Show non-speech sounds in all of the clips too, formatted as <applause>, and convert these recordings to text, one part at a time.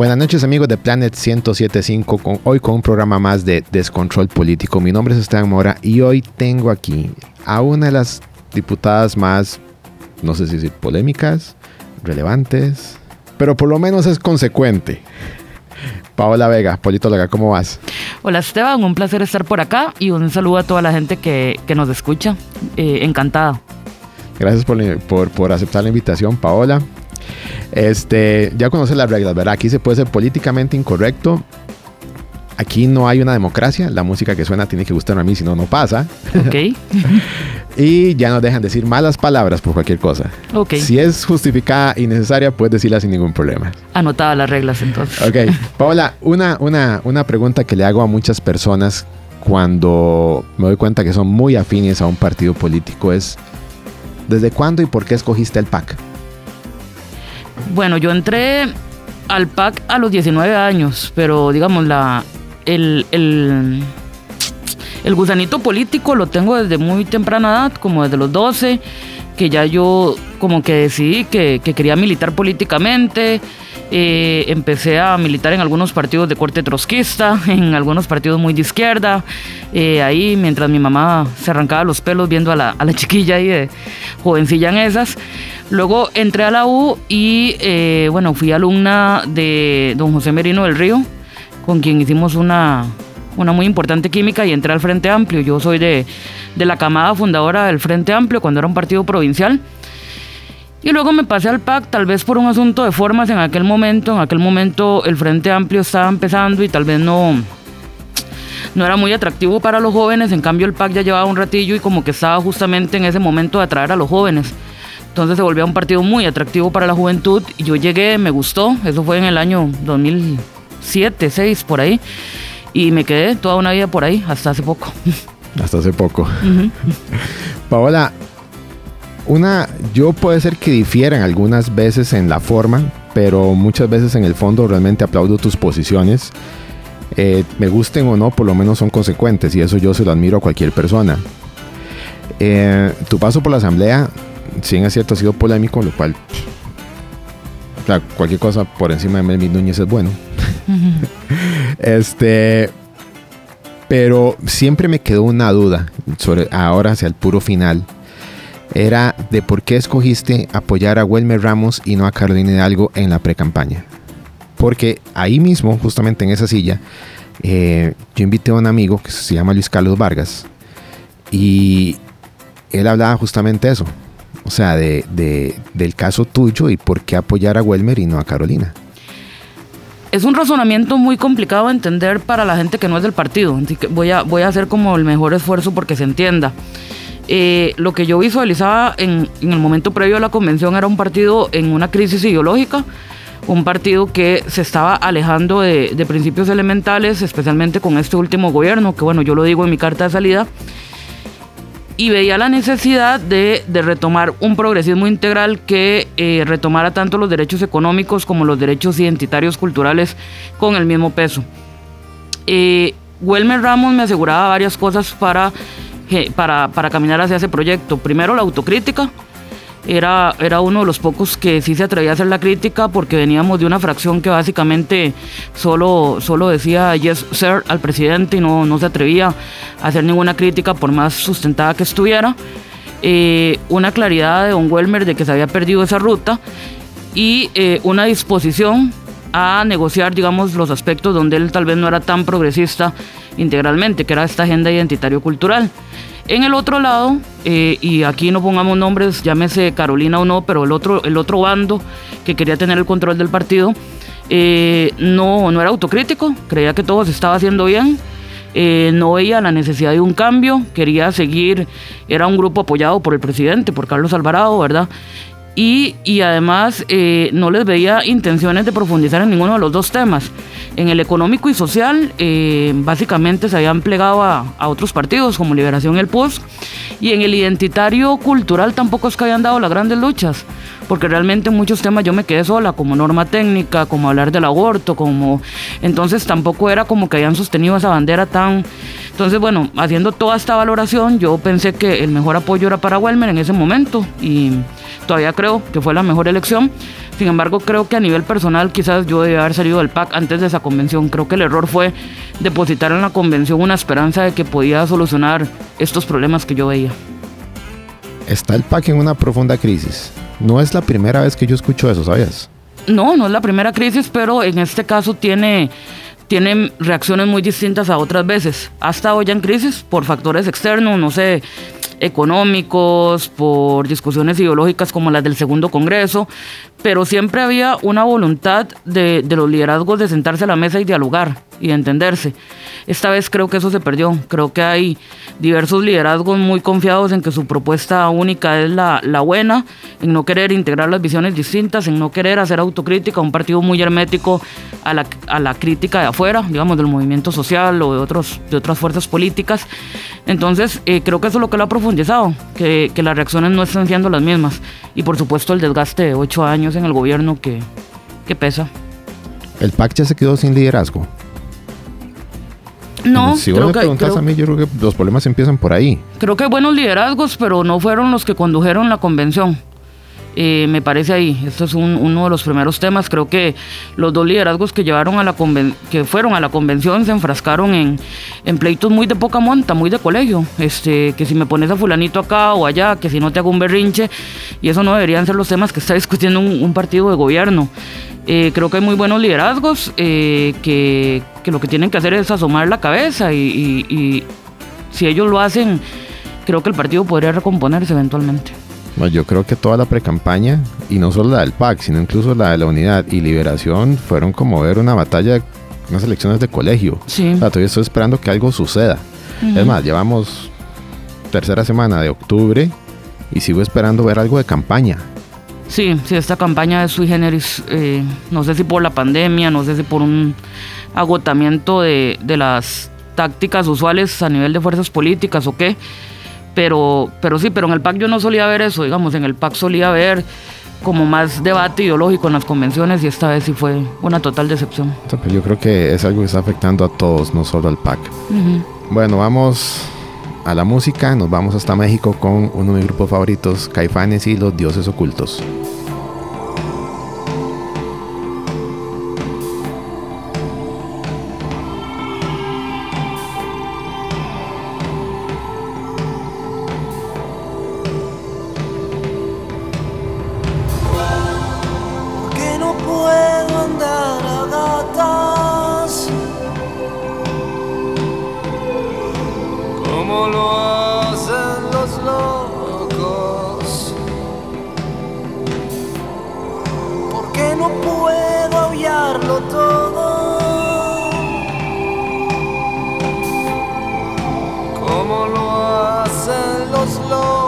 Buenas noches amigos de Planet 1075, con, hoy con un programa más de Descontrol Político. Mi nombre es Esteban Mora y hoy tengo aquí a una de las diputadas más, no sé si decir polémicas, relevantes, pero por lo menos es consecuente. <laughs> Paola Vega, politóloga, ¿cómo vas? Hola Esteban, un placer estar por acá y un saludo a toda la gente que, nos escucha. Eh, encantada. Gracias por, por, aceptar la invitación, Paola. Este, ya conoces las reglas, ¿verdad? Aquí se puede ser políticamente incorrecto. Aquí no hay una democracia. La música que suena tiene que gustarme a mí, si no, no pasa. Ok. <laughs> y ya no dejan decir malas palabras por cualquier cosa. Ok. Si es justificada y necesaria, puedes decirla sin ningún problema. Anotada las reglas entonces. Ok. Paola, una, una, una pregunta que le hago a muchas personas cuando me doy cuenta que son muy afines a un partido político es, ¿desde cuándo y por qué escogiste el PAC? Bueno, yo entré al PAC a los 19 años, pero digamos, la, el, el, gusanito político lo tengo desde muy temprana edad, como desde los 12, que ya yo como que decidí que, quería militar políticamente. Eh, empecé a militar en algunos partidos de corte trotskista, <laughs> en algunos partidos muy de izquierda. Eh, ahí, mientras mi mamá se arrancaba los pelos viendo a la, a la <laughs> chiquilla ahí de jovencilla en esas. Luego entré a la U y, eh, bueno, fui alumna de don José Merino del Río, con quien hicimos una, una muy importante química y entré al Frente Amplio. Yo soy de, la camada fundadora del Frente Amplio cuando era un partido provincial. Y luego me pasé al PAC, tal vez por un asunto de formas en aquel momento. En aquel momento el Frente Amplio estaba empezando y tal vez no, no era muy atractivo para los jóvenes. En cambio el PAC ya llevaba un ratillo y como que estaba justamente en ese momento de atraer a los jóvenes. Entonces se volvió un partido muy atractivo para la juventud. Y yo llegué, me gustó. Eso fue en el año 2007, 2006, por ahí. Y me quedé toda una vida por ahí, hasta hace poco. Hasta hace poco. Paola, una, yo puede ser que difieran algunas veces en la forma, pero muchas veces en el fondo realmente aplaudo tus posiciones. Eh, me gusten o no, por lo menos son consecuentes y eso yo se lo admiro a cualquier persona. Eh, tu paso por la asamblea, si es cierto, ha sido polémico, lo cual, cualquier cosa por encima de Melvin Núñez es bueno. <laughs> este, pero siempre me quedó una duda sobre ahora hacia el puro final. Era de por qué escogiste apoyar a Wilmer Ramos y no a Carolina Hidalgo en la pre-campaña. Porque ahí mismo, justamente en esa silla, eh, yo invité a un amigo que se llama Luis Carlos Vargas y él hablaba justamente eso. O sea, de, del caso tuyo y por qué apoyar a Wilmer y no a Carolina es un razonamiento muy complicado de entender para la gente que no es del partido. Así que voy a, voy a hacer como el mejor esfuerzo porque se entienda. Eh, lo que yo visualizaba en, el momento previo a la convención era un partido en una crisis ideológica, un partido que se estaba alejando de, principios elementales, especialmente con este último gobierno, que bueno, yo lo digo en mi carta de salida, y veía la necesidad de, retomar un progresismo integral que eh, retomara tanto los derechos económicos como los derechos identitarios culturales con el mismo peso. Eh, Welmer Ramos me aseguraba varias cosas para, para, para caminar hacia ese proyecto. Primero la autocrítica, era, era uno de los pocos que sí se atrevía a hacer la crítica porque veníamos de una fracción que básicamente solo, solo decía yes sir al presidente y no, no se atrevía a hacer ninguna crítica por más sustentada que estuviera. Eh, una claridad de Don Welmer de que se había perdido esa ruta y eh, una disposición a negociar, digamos, los aspectos donde él tal vez no era tan progresista integralmente, que era esta agenda identitario-cultural. En el otro lado, eh, y aquí no pongamos nombres, llámese Carolina o no, pero el otro, el otro bando que quería tener el control del partido, eh, no, no era autocrítico, creía que todo se estaba haciendo bien, eh, no veía la necesidad de un cambio, quería seguir, era un grupo apoyado por el presidente, por Carlos Alvarado, ¿verdad? Y, y además no les veía intenciones de profundizar en ninguno de los dos temas. En el económico y social, eh, básicamente se habían plegado a, otros partidos como Liberación y el PUS. Y en el identitario cultural tampoco es que hayan dado las grandes luchas, porque realmente en muchos temas yo me quedé sola, como norma técnica, como hablar del aborto, como. Entonces tampoco era como que hayan sostenido esa bandera tan. Entonces, bueno, haciendo toda esta valoración, yo pensé que el mejor apoyo era para Welmer en ese momento y todavía creo que fue la mejor elección. Sin embargo, creo que a nivel personal quizás yo debía haber salido del PAC antes de esa convención. Creo que el error fue depositar en la convención una esperanza de que podía solucionar estos problemas que yo veía. Está el PAC en una profunda crisis. No es la primera vez que yo escucho eso, ¿sabías? No, no es la primera crisis, pero en este caso tiene, tiene reacciones muy distintas a otras veces. Ha estado ya en crisis por factores externos, no sé, económicos, por discusiones ideológicas como las del segundo Congreso, pero siempre había una voluntad de, de, los liderazgos de sentarse a la mesa y dialogar y entenderse. Esta vez creo que eso se perdió. Creo que hay diversos liderazgos muy confiados en que su propuesta única es la, la buena, en no querer integrar las visiones distintas, en no querer hacer autocrítica, un partido muy hermético a la, a la crítica de afuera, digamos, del movimiento social o de, otros, de otras fuerzas políticas. Entonces, eh, creo que eso es lo que lo ha profundizado, que, que las reacciones no están siendo las mismas. Y por supuesto el desgaste de ocho años en el gobierno que, que pesa. ¿El PAC ya se quedó sin liderazgo? No, si vos me preguntas a mí, yo creo que los problemas empiezan por ahí. Creo que hay buenos liderazgos, pero no fueron los que condujeron la convención. Eh, me parece ahí. Esto es un, uno de los primeros temas. Creo que los dos liderazgos que llevaron a la que fueron a la convención se enfrascaron en, pleitos muy de poca monta, muy de colegio. Este, que si me pones a fulanito acá o allá, que si no te hago un berrinche. Y eso no deberían ser los temas que está <laughs> discutiendo un, partido de gobierno. Eh, creo que hay muy buenos liderazgos eh, que, lo que tienen que hacer es asomar la cabeza y si ellos lo hacen, creo que el partido podría recomponerse eventualmente. Bueno, yo creo que toda la precampaña, y no solo la del PAC, sino incluso la de la Unidad y Liberación, fueron como ver una batalla, unas elecciones de colegio. Sí. O sea, todavía estoy esperando que algo suceda. Uh -huh. Es más, llevamos tercera semana de octubre y sigo esperando ver algo de campaña. Sí, sí, esta campaña es sui generis, eh, no sé si por la pandemia, no sé si por un agotamiento de, de las tácticas usuales a nivel de fuerzas políticas o qué, pero, pero sí, pero en el PAC yo no solía ver eso, digamos, en el PAC solía ver como más debate ideológico en las convenciones y esta vez sí fue una total decepción. Yo creo que es algo que está afectando a todos, no solo al PAC. Uh -huh. Bueno, vamos a la música, nos vamos hasta México con uno de mis grupos favoritos, Caifanes y los Dioses Ocultos. Lord.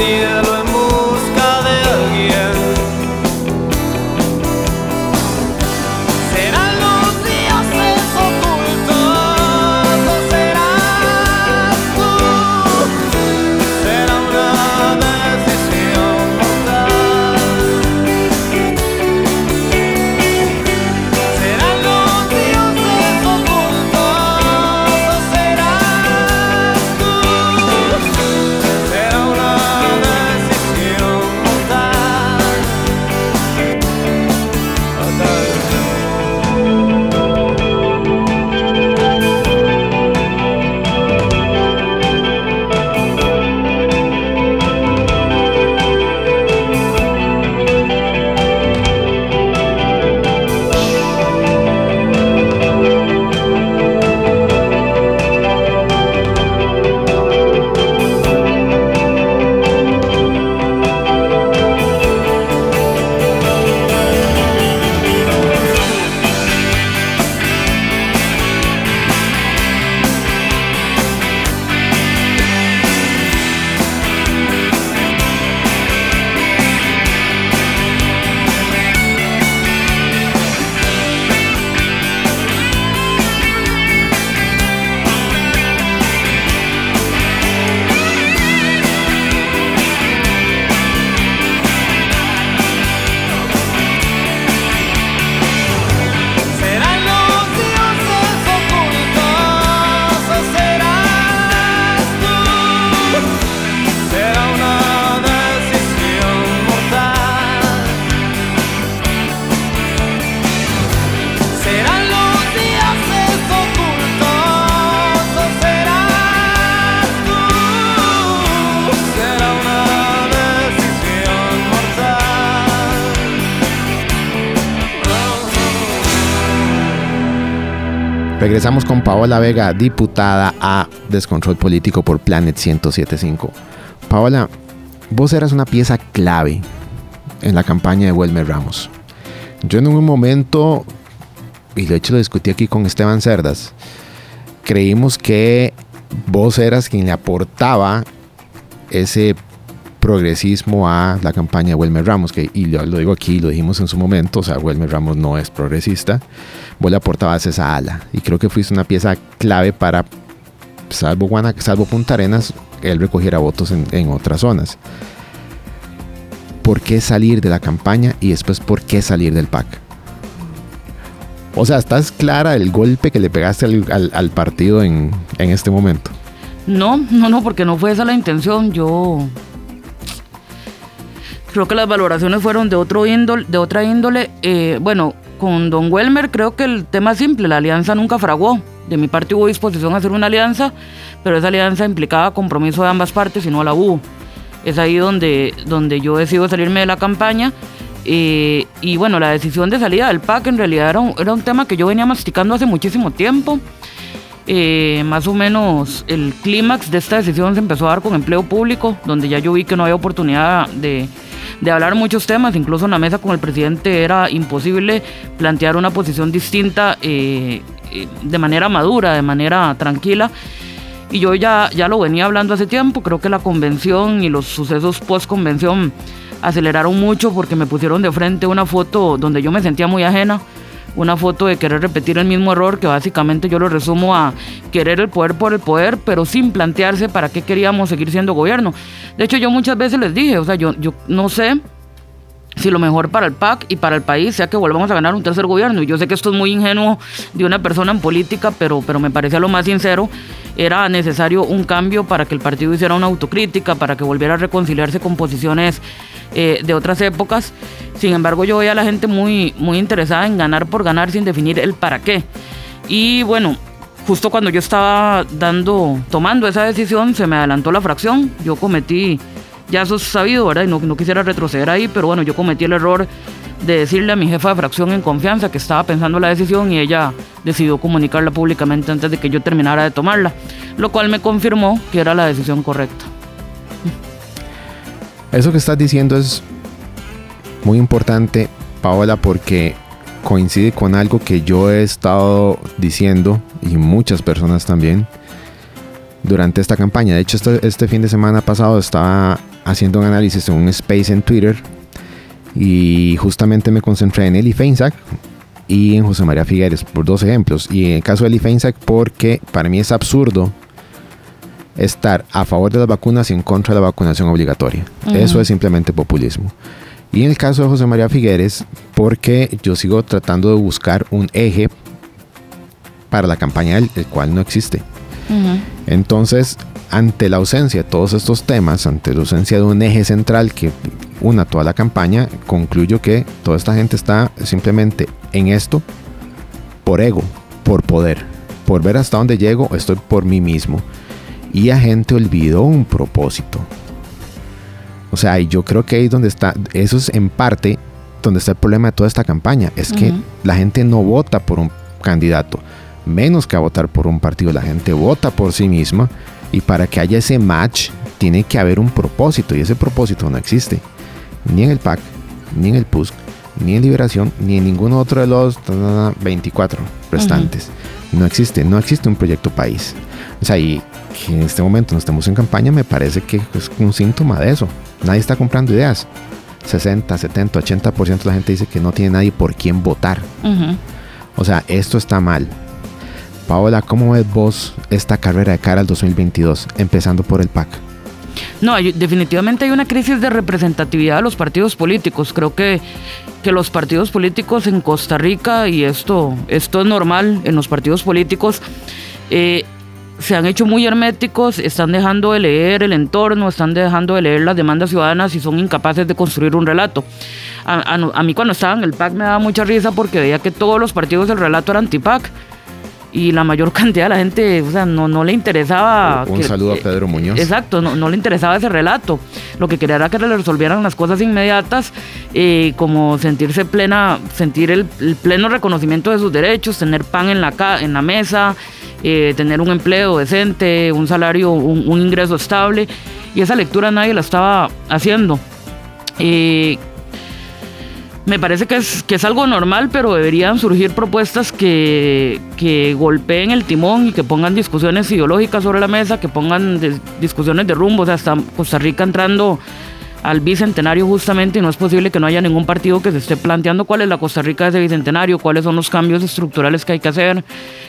Yeah. Regresamos con Paola Vega, diputada a Descontrol Político por Planet 1075. Paola, vos eras una pieza clave en la campaña de Wilmer Ramos. Yo en un momento, y de hecho lo discutí aquí con Esteban Cerdas, creímos que vos eras quien le aportaba ese progresismo a la campaña de Wilmer Ramos, que, y lo, digo aquí, lo dijimos en su momento, o sea, Wilmer Ramos no es progresista, vos le aportabas esa ala, y creo que fuiste una pieza clave para, salvo, salvo Punta Arenas, él recogiera votos en, en otras zonas. ¿Por qué salir de la campaña y después por qué salir del PAC? O sea, ¿estás clara el golpe que le pegaste al, al, partido en, en, este momento? No, no, no, porque no fue esa la intención. Yo creo que las valoraciones fueron de, otro índole, de otra índole. Eh, bueno, con Don Welmer creo que el tema es simple, la alianza nunca fraguó. De mi parte hubo disposición a hacer una alianza, pero esa alianza implicaba compromiso de ambas partes y no la hubo. Es ahí donde, donde yo decido salirme de la campaña. Eh, y bueno, la decisión de salida del PAC en realidad era un, era un tema que yo venía masticando hace muchísimo tiempo. Eh, más o menos el clímax de esta decisión se empezó a dar con empleo público, donde ya yo vi que no había oportunidad de, de hablar muchos temas, incluso en la mesa con el presidente era imposible plantear una posición distinta eh, de manera madura, de manera tranquila. Y yo ya, ya lo venía hablando hace tiempo, creo que la convención y los sucesos post-convención aceleraron mucho porque me pusieron de frente una foto donde yo me sentía muy ajena, una foto de querer repetir el mismo error que básicamente yo lo resumo a querer el poder por el poder, pero sin plantearse para qué queríamos seguir siendo gobierno. De hecho, yo muchas veces les dije, o sea, yo, yo no sé si lo mejor para el PAC y para el país sea que volvamos a ganar un tercer gobierno. Y yo sé que esto es muy ingenuo de una persona en política, pero, pero me parecía lo más sincero. Era necesario un cambio para que el partido hiciera una autocrítica, para que volviera a reconciliarse con posiciones eh, de otras épocas. Sin embargo, yo veía a la gente muy, muy interesada en ganar por ganar sin definir el para qué. Y bueno, justo cuando yo estaba dando, tomando esa decisión, se me adelantó la fracción. Yo cometí ya eso es sabido, ¿verdad? Y no, no quisiera retroceder ahí, pero bueno, yo cometí el error de decirle a mi jefa de fracción en confianza que estaba pensando la decisión y ella decidió comunicarla públicamente antes de que yo terminara de tomarla, lo cual me confirmó que era la decisión correcta. Eso que estás diciendo es muy importante, Paola, porque coincide con algo que yo he estado diciendo y muchas personas también durante esta campaña. De hecho, este, este fin de semana pasado estaba haciendo un análisis en un space en Twitter y justamente me concentré en Eli Feinsack y en José María Figueres por dos ejemplos. Y en el caso de Eli Feinsack porque para mí es absurdo estar a favor de las vacunas y en contra de la vacunación obligatoria. Eso es simplemente populismo. Y en el caso de José María Figueres, porque yo sigo tratando de buscar un eje para la campaña, el, el cual no existe. Entonces, ante la ausencia de todos estos temas, ante la ausencia de un eje central que una toda la campaña, concluyo que toda esta gente está simplemente en esto por ego, por poder, por ver hasta dónde llego, estoy por mí mismo. Y la gente olvidó un propósito. O sea, y yo creo que ahí donde está, eso es en parte donde está el problema de toda esta campaña, es que la gente no vota por un candidato, menos que a votar por un partido, la gente vota por sí misma y para que haya ese match, tiene que haber un propósito. Y ese propósito no existe. Ni en el PAC, ni en el PUSC, ni en Liberación, ni en ninguno otro de los 24 restantes. No existe, no existe un proyecto país. O sea, y que en este momento no estemos en campaña me parece que es un síntoma de eso. Nadie está comprando ideas. 60, 70, 80% de la gente dice que no tiene nadie por quién votar. O sea, esto está mal. Paola, ¿cómo ves vos esta carrera de cara al 2022, empezando por el PAC? No, definitivamente hay una crisis de representatividad de los partidos políticos. Creo que, que los partidos políticos en Costa Rica, y esto, esto es normal en los partidos políticos, eh, se han hecho muy herméticos, están dejando de leer el entorno, están dejando de leer las demandas ciudadanas y son incapaces de construir un relato. A, mí cuando estaba en el PAC me daba mucha risa porque veía que todos los partidos del relato eran anti-PAC y la mayor <laughs> cantidad de la gente, o sea, no, no le interesaba... Un saludo a Pedro Muñoz. Exacto, no, no, le interesaba ese relato. Lo que quería era que le resolvieran las cosas inmediatas, eh, como sentirse plena, sentir el, pleno reconocimiento de sus derechos, tener pan en la, en la mesa, eh, tener un empleo decente, un salario, un, ingreso estable. Y esa lectura nadie la estaba haciendo. Eh, me parece que es, que es algo normal, pero deberían surgir propuestas que, que golpeen el timón y que pongan discusiones ideológicas sobre la mesa, que pongan discusiones de rumbo. O sea, está Costa Rica entrando al bicentenario justamente y no es posible que no haya ningún partido que se esté planteando cuál es la Costa Rica de ese bicentenario, cuáles son los cambios estructurales que hay que hacer,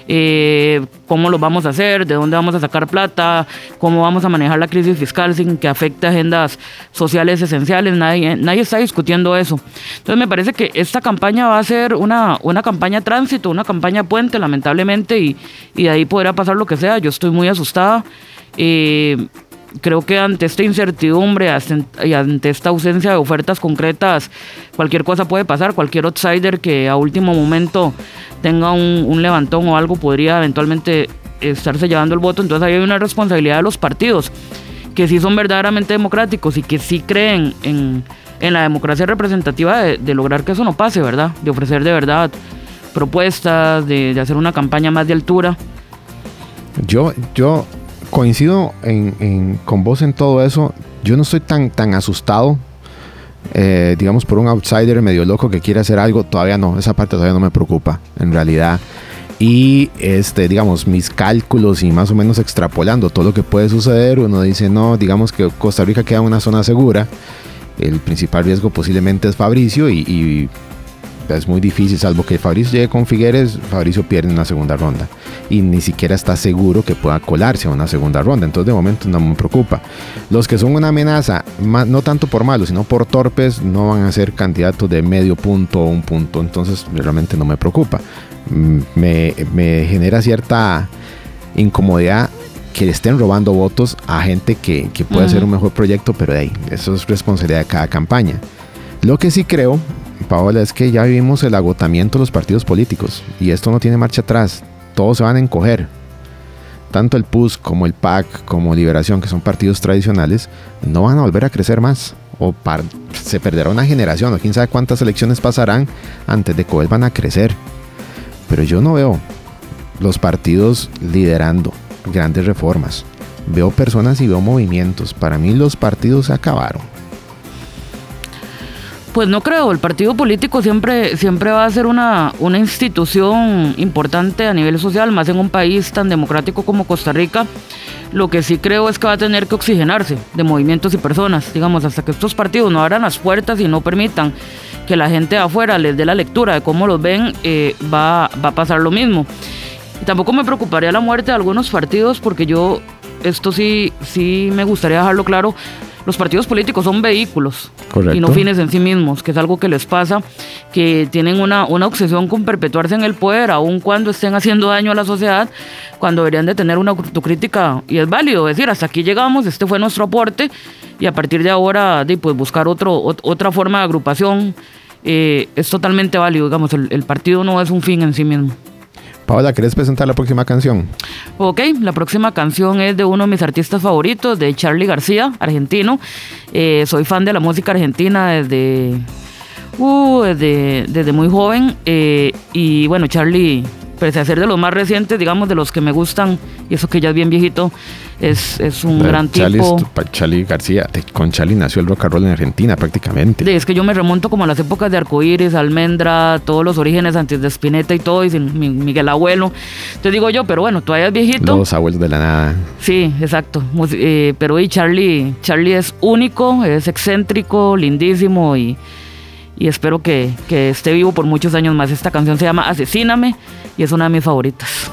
eh, cómo lo vamos a hacer, de dónde vamos a sacar plata, cómo vamos a manejar la crisis fiscal sin que afecte agendas sociales esenciales. Nadie, nadie está discutiendo eso. Entonces me parece que esta campaña va a ser una, una campaña tránsito, una campaña puente, lamentablemente, y, y de ahí podrá pasar lo que sea. Yo estoy muy asustada. Eh, creo que ante esta incertidumbre y ante esta ausencia de ofertas concretas, cualquier cosa puede pasar. Cualquier outsider que a último momento tenga un, levantón o algo podría eventualmente estarse llevando el voto. Entonces ahí hay una responsabilidad de los partidos que sí son verdaderamente democráticos y que sí creen en, la democracia representativa de, lograr que eso no pase, ¿verdad? De ofrecer de verdad propuestas, de hacer una campaña más de altura. Yo, yo coincido con vos en todo eso. Yo no estoy tan, tan asustado, eh, digamos, por un outsider medio loco que quiere hacer algo. Todavía no, esa parte todavía no me preocupa, en realidad. Y, este, digamos, mis cálculos y más o menos extrapolando todo lo que puede suceder, uno dice, no, digamos que Costa Rica queda en una zona segura. El principal riesgo posiblemente es Fabricio y es muy difícil, salvo que Fabricio llegue con Figueres, Fabricio pierde una segunda ronda. Y ni siquiera está seguro que pueda colarse a una segunda ronda. Entonces de momento no me preocupa. Los que son una amenaza, no tanto por malos, sino por torpes, no van a ser candidatos de medio punto o un punto. Entonces realmente no me preocupa. Mm, me, genera cierta incomodidad que le estén robando votos a gente que, puede hacer un mejor proyecto, pero de ahí, eso es responsabilidad de cada campaña. Lo que sí creo Paola, es que ya vivimos el agotamiento de los partidos políticos y esto no tiene marcha atrás. Todos se van a encoger. Tanto el PUS como el PAC como Liberación, que son partidos tradicionales, no van a volver a crecer más. O se perderá una generación o quién sabe cuántas elecciones pasarán antes de que vuelvan a crecer. Pero yo no veo los partidos liderando grandes reformas. Veo personas y veo movimientos. Para mí los partidos se acabaron. Pues no creo, el partido político siempre, siempre va a ser una, una institución importante a nivel social, más en un país tan democrático como Costa Rica. Lo que sí creo es que va a tener que oxigenarse de movimientos y personas, digamos, hasta que estos partidos no abran las puertas y no permitan que la gente de afuera les dé la lectura de cómo los ven, eh, va, va a pasar lo mismo. Y tampoco me preocuparía la muerte de algunos partidos porque yo, esto sí, sí me gustaría dejarlo claro, los partidos políticos son vehículos y no fines en sí mismos, que es algo que les pasa, que tienen una, una obsesión con perpetuarse en el poder, aun cuando estén haciendo daño a la sociedad, cuando deberían de tener una autocrítica, y es válido decir, hasta aquí llegamos, este fue nuestro aporte, y a partir de ahora de, pues, buscar otro, otra forma de agrupación eh, es totalmente válido, digamos, el partido no es un fin en sí mismo. Paola, ¿querés presentar la próxima canción? Ok, la próxima canción es de uno de mis artistas favoritos, de Charlie García, argentino. Eh, soy fan de la música argentina desde, uh, desde, muy joven. Eh, y bueno, Charlie pese a ser de los más recientes, digamos, de los que me gustan, y eso que ya es bien viejito, es, es un gran tipo. Charlie García, con Charlie nació el rock and roll en Argentina prácticamente. es que yo me remonto como a las épocas de Arcoíris, Almendra, todos los orígenes antes de Spinetta y todo, y sin Miguel Abuelo. Te digo yo, pero bueno, todavía es viejito. Los abuelos de la nada. Sí, exacto. Eh, pero y Charlie, Charlie es único, es excéntrico, lindísimo y y espero que, que, esté vivo por muchos años más. Esta canción se llama Asesíname y es una de mis favoritas.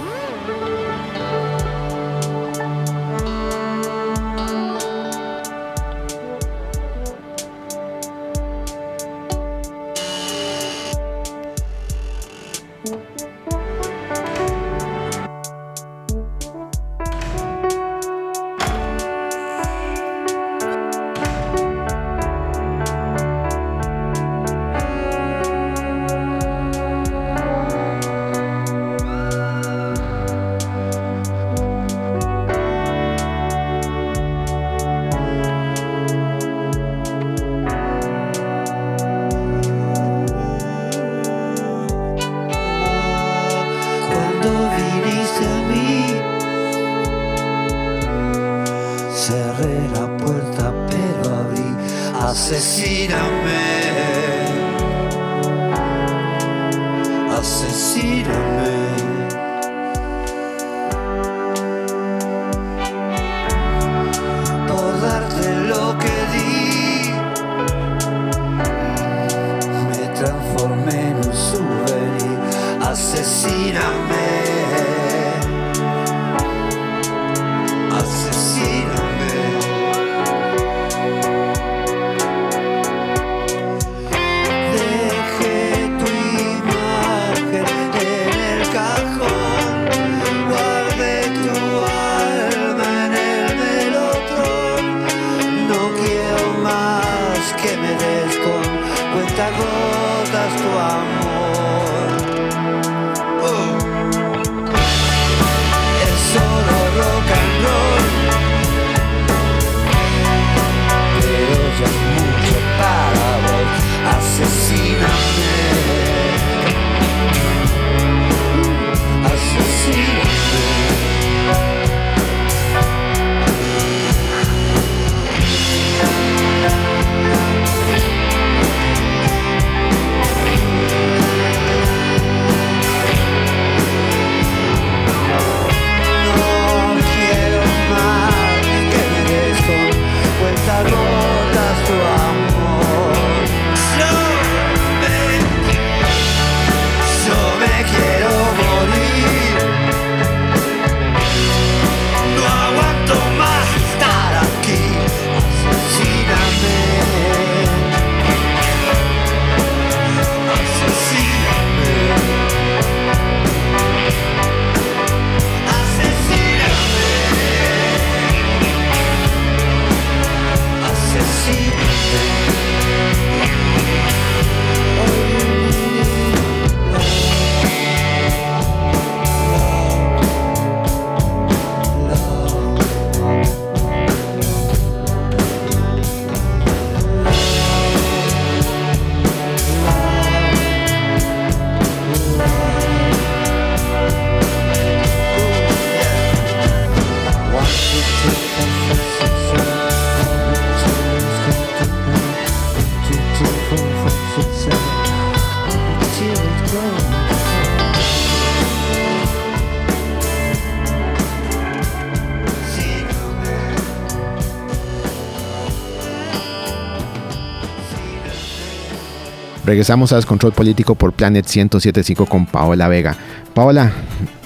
Regresamos a Descontrol Político por Planet 1075 con Paola Vega. Paola,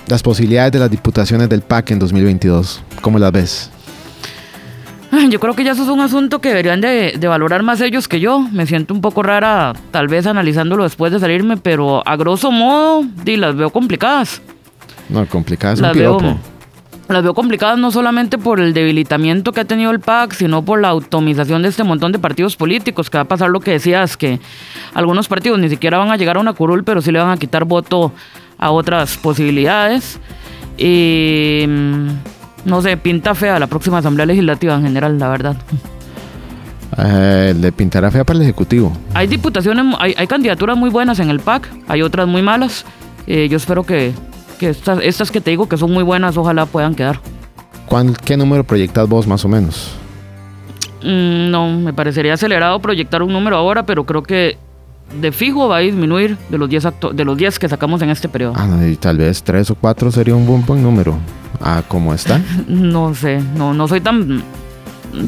las posibilidades de las diputaciones del PAC en 2022, ¿cómo las ves? Ay, Yo creo que ya eso es un asunto que deberían de, de valorar más ellos que yo. Me siento un poco rara, tal vez analizándolo después de salirme, pero a grosso modo, di, las veo complicadas. No, complicada es un Las veo, piropo. Las veo complicadas no solamente por el debilitamiento que ha tenido el PAC, sino por la automización de este montón de partidos políticos, que va a pasar lo que decías, que algunos partidos ni siquiera van a llegar a una curul, pero sí le van a quitar voto a otras posibilidades. Y mm, no sé, pinta fea la próxima Asamblea Legislativa en general, la verdad. Eh, le pintará fea para el Ejecutivo. Hay diputaciones, hay, hay candidaturas muy buenas en el PAC, hay otras muy malas. Eh, yo espero que, que estas, estas que te digo que son muy buenas, ojalá puedan quedar. ¿Cuán- ¿Qué número proyectas vos más o menos? Mm, no, me parecería acelerado proyectar un número ahora, pero creo que de fijo va a disminuir de los 10 acto- de los 10 que sacamos en este periodo. Ah, no, y tal vez tres o cuatro sería un buen, buen número. Ah, ¿cómo está? <laughs> No sé, no, no soy tan,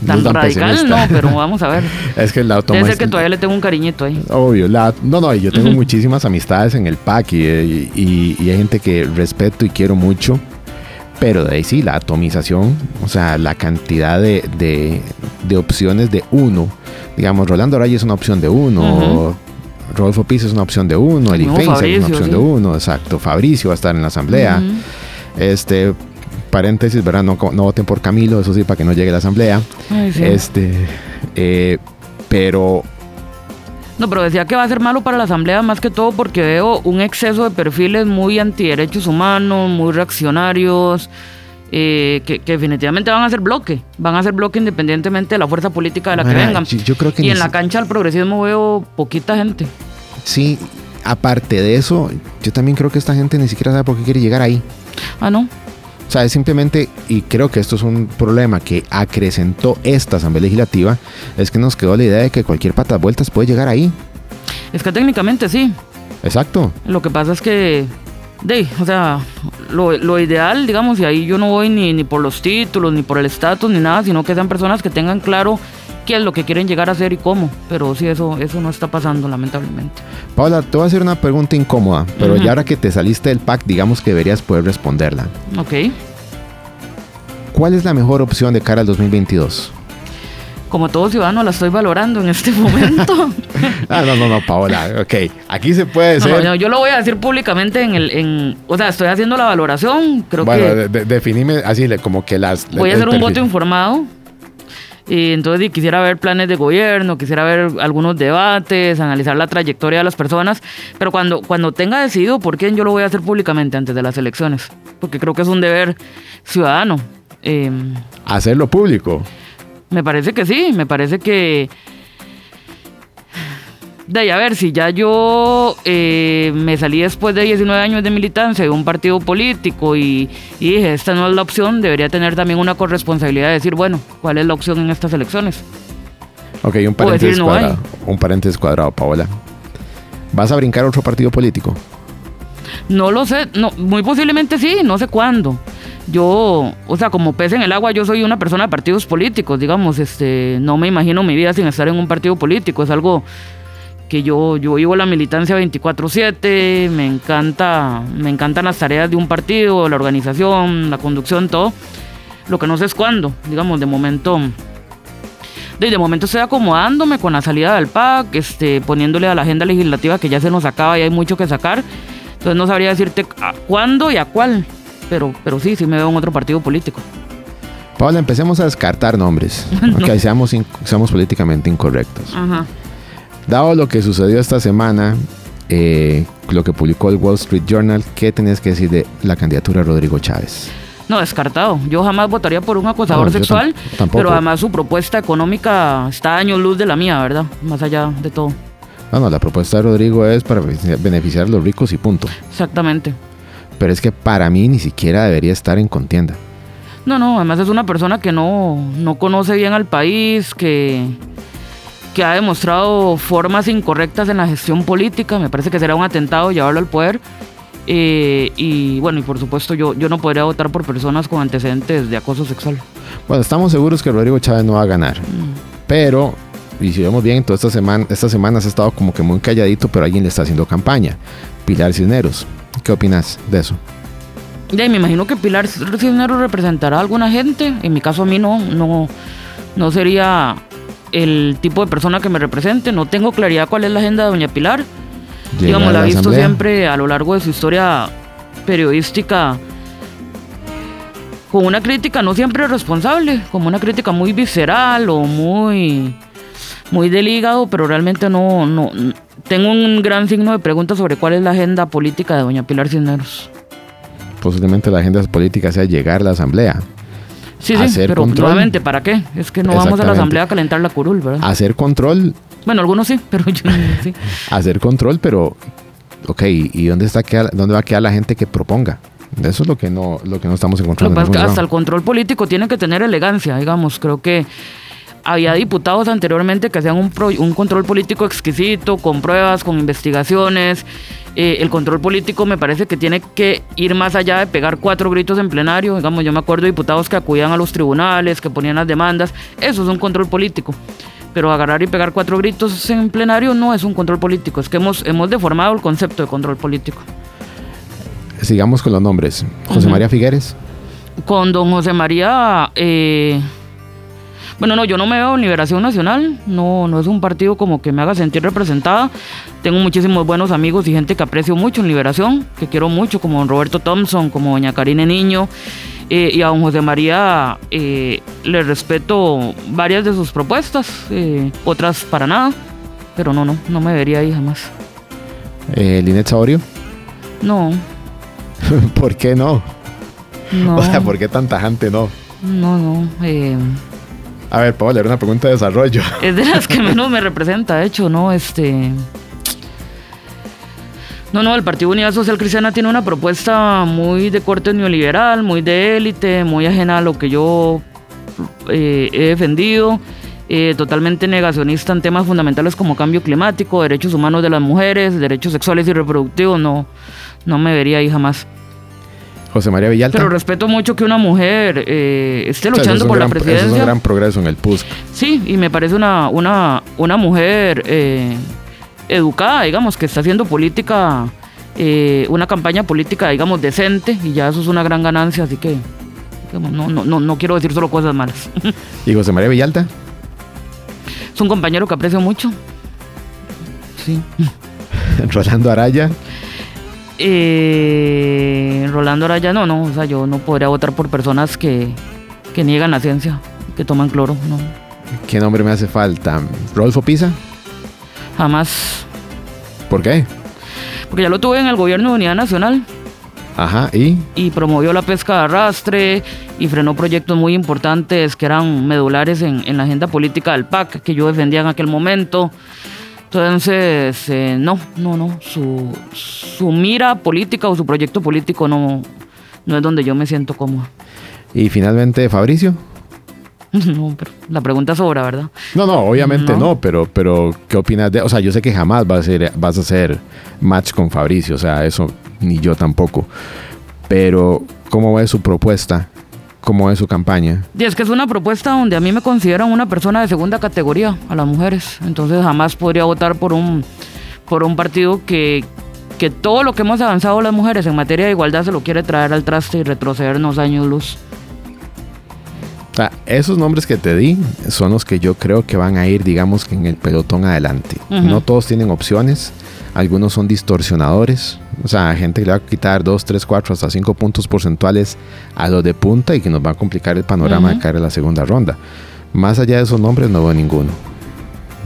tan tan radical, pesimista. no, pero <laughs> vamos a ver. es que la Debe ser que todavía le tengo un cariñito ahí. Obvio, la, no, no, yo tengo muchísimas amistades en el PAC y, y- y hay gente que respeto y quiero mucho, pero de ahí sí, la atomización, o sea, la cantidad de, de- de opciones de uno, digamos, Rolando Reyes es una opción de uno, Rodolfo Piso es una opción de uno, Eli No, es una opción sí. de uno, exacto, Fabricio va a estar en la asamblea, este, paréntesis, ¿verdad? No, no voten por Camilo, eso sí, para que no llegue a la asamblea, Ay, sí. este, eh, pero No, pero decía que va a ser malo para la Asamblea más que todo porque veo un exceso de perfiles muy antiderechos humanos, muy reaccionarios, eh, que, que definitivamente van a ser bloque. Van a ser bloque independientemente de la fuerza política de la que vengan. yo- yo creo que y en la cancha del progresismo veo poquita gente. Sí, aparte de eso, yo también creo que esta gente ni siquiera sabe por qué quiere llegar ahí. Ah, no. O sea, es simplemente, y creo que esto es un problema que acrecentó esta Asamblea Legislativa, es que nos quedó la idea de que cualquier patas vueltas puede llegar ahí. Es que técnicamente sí. Exacto. Lo que pasa es que, de, o sea, lo, lo ideal, digamos, y ahí yo no voy ni, ni por los títulos, ni por el estatus, ni nada, sino que sean personas que tengan claro qué es lo que quieren llegar a hacer y cómo. Pero sí, eso, eso no está pasando, lamentablemente. Paula, te voy a hacer una pregunta incómoda, pero ya ahora que te saliste del pack, digamos que deberías poder responderla. Ok. ¿Cuál es la mejor opción de cara al 2022? Como todo ciudadano la estoy valorando en este <laughs> momento. Ah, no, no, no, Paola. Ok, aquí se puede ser. no, yo lo voy a decir públicamente en el, en, o sea, estoy haciendo la valoración, creo bueno, que de- de- definime así como que las. voy a hacer un voto informado. Y entonces y quisiera ver planes de gobierno, quisiera ver algunos debates, analizar la trayectoria de las personas, pero cuando, cuando tenga decidido por quién yo lo voy a hacer públicamente antes de las elecciones, porque creo que es un deber ciudadano. Eh, Hacerlo público. me parece que sí, me parece que... De ahí, a ver, si ya yo eh, me salí después de 19 años de militancia de un partido político y, y dije, esta no es la opción, debería tener también una corresponsabilidad de decir, bueno, ¿cuál es la opción en estas elecciones? Ok, un paréntesis hay. cuadrado. Un paréntesis cuadrado, Paola. ¿Vas a brincar a otro partido político? No lo sé, no, muy posiblemente sí, no sé cuándo. Yo, o sea, como pez en el agua, yo soy una persona de partidos políticos, digamos, este, no me imagino mi vida sin estar en un partido político, es algo que yo, yo vivo la militancia 24/7, me encanta, me encantan las tareas de un partido, la organización, la conducción, todo. Lo que no sé es cuándo, digamos, de momento, de, momento estoy acomodándome con la salida del PAC, este, poniéndole a la agenda legislativa que ya se nos acaba y hay mucho que sacar. Entonces no sabría decirte a cuándo y a cuál, pero, pero sí, sí me veo en otro partido político. Paola, empecemos a descartar nombres. <laughs> Ok, seamos, in- seamos políticamente incorrectos. Ajá. Dado lo que sucedió esta semana, eh, lo que publicó el Wall Street Journal, ¿qué tenés que decir de la candidatura de Rodrigo Chávez? No, descartado. Yo jamás votaría por un acosador No, sexual, pero además su propuesta económica está a años luz de la mía, ¿verdad? Más allá de todo. No, no, la propuesta de Rodrigo es para beneficiar- beneficiar a los ricos y punto. Exactamente. Pero es que para mí ni siquiera debería estar en contienda. No, no, además es una persona que no, no conoce bien al país, que, que ha demostrado formas incorrectas en la gestión política. Me parece que será un atentado llevarlo al poder. Eh, y bueno, y por supuesto yo, yo no podría votar por personas con antecedentes de acoso sexual. Bueno, estamos seguros que Rodrigo Chávez no va a ganar. Pero, y si vemos bien, toda esta semana, estas semanas ha estado como que muy calladito, pero alguien le está haciendo campaña. Pilar Cisneros. ¿Qué opinas de eso? Ya, me imagino que Pilar Cisneros representará a alguna gente. En mi caso a mí no, no, no sería el tipo de persona que me represente. No tengo claridad cuál es la agenda de Doña Pilar. Llegar Digamos, la he visto asamblea. siempre a lo largo de su historia periodística con una crítica no siempre responsable, como una crítica muy visceral o muy muy del hígado, pero realmente no, no tengo un gran signo de pregunta sobre cuál es la agenda política de doña Pilar Cisneros. Posiblemente la agenda política sea llegar a la asamblea. Sí, sí, Hacer pero control. nuevamente, ¿para qué? Es que no vamos a la asamblea a calentar la curul, ¿verdad? Hacer control, Bueno, algunos sí, pero yo sí. <laughs> hacer control, pero, ok, ¿y dónde, está dónde va a quedar la gente que proponga? Eso es lo que no, lo que no estamos encontrando. en que hasta el control político tiene que tener elegancia, digamos. Creo que había diputados anteriormente que hacían un, pro- un control político exquisito, con pruebas, con investigaciones. Eh, el control político me parece que tiene que ir más allá de pegar cuatro gritos en plenario. Digamos, yo me acuerdo de diputados que acudían a los tribunales, que ponían las demandas. Eso es un control político. Pero agarrar y pegar cuatro gritos en plenario no es un control político. Es que hemos, hemos deformado el concepto de control político. Sigamos con los nombres. José. María Figueres. Con don José María, eh, bueno, no, yo no me veo en Liberación Nacional, no, no es un partido como que me haga sentir representada. Tengo muchísimos buenos amigos y gente que aprecio mucho en Liberación, que quiero mucho, como don Roberto Thompson, como doña Karine Niño. eh, y a don José María eh, le respeto varias de sus propuestas, eh, otras para nada, pero no, no, no me vería ahí jamás. Eh, Linet Saborio. No, <laughs> ¿Por qué no? no, O sea, ¿por qué tan tajante no? no, no. eh, A ver, Paola, era una pregunta de desarrollo. <laughs> Es de las que menos me representa, de hecho, ¿no? Este. No, no, el Partido Unidad Social Cristiana tiene una propuesta muy de corte neoliberal, muy de élite, muy ajena a lo que yo eh, he defendido, eh, totalmente negacionista en temas fundamentales como cambio climático, derechos humanos de las mujeres, derechos sexuales y reproductivos, no, no me vería ahí jamás. José María Villalta. Pero respeto mucho que una mujer eh, esté O sea, eso luchando es por la gran- Eso es un presidencia. gran progreso en el PUSC. Sí, y me parece una, una, una mujer eh, educada, digamos, que está haciendo política, eh, una campaña política, digamos, decente, y ya eso es una gran ganancia, así que digamos, no, no, no, no quiero decir solo cosas malas. ¿Y José María Villalta? es un compañero que aprecio mucho. Sí. <laughs> Rolando Araya. Eh, Rolando Araya, no, no, o sea, yo no podría votar por personas que, que niegan la ciencia, que toman cloro, no. ¿Qué nombre me hace falta? ¿Rodolfo Pisa? Jamás. ¿Por qué? Porque ya lo tuve en el gobierno de Unidad Nacional. Ajá, ¿y? y promovió la pesca de arrastre y frenó proyectos muy importantes que eran medulares en, en la agenda política del PAC que yo defendía en aquel momento. Entonces, eh, no, no, no, su, su mira política o su proyecto político no, no es donde yo me siento cómoda. Y finalmente, Fabricio. <laughs> No, pero la pregunta sobra, ¿verdad? No, no, obviamente no, No. pero, pero ¿qué opinas de...? O sea, yo sé que jamás vas a, ser, vas a hacer match con Fabricio, o sea, eso ni yo tampoco. Pero, ¿cómo ve su propuesta? ¿Cómo ve su campaña? Y es que es una propuesta donde a mí me consideran una persona de segunda categoría a las mujeres. Entonces jamás podría votar por un, por un partido que, que todo lo que hemos avanzado las mujeres en materia de igualdad se lo quiere traer al traste y retrocedernos años luz. O sea, esos nombres que te di son los que yo creo que van a ir, digamos, en el pelotón adelante. No todos tienen opciones. Algunos son distorsionadores. O sea, gente que le va a quitar 2, 3, 4, hasta 5 puntos porcentuales a los de punta y que nos va a complicar el panorama de Ujú. caer en la segunda ronda. Más allá de esos nombres no veo ninguno.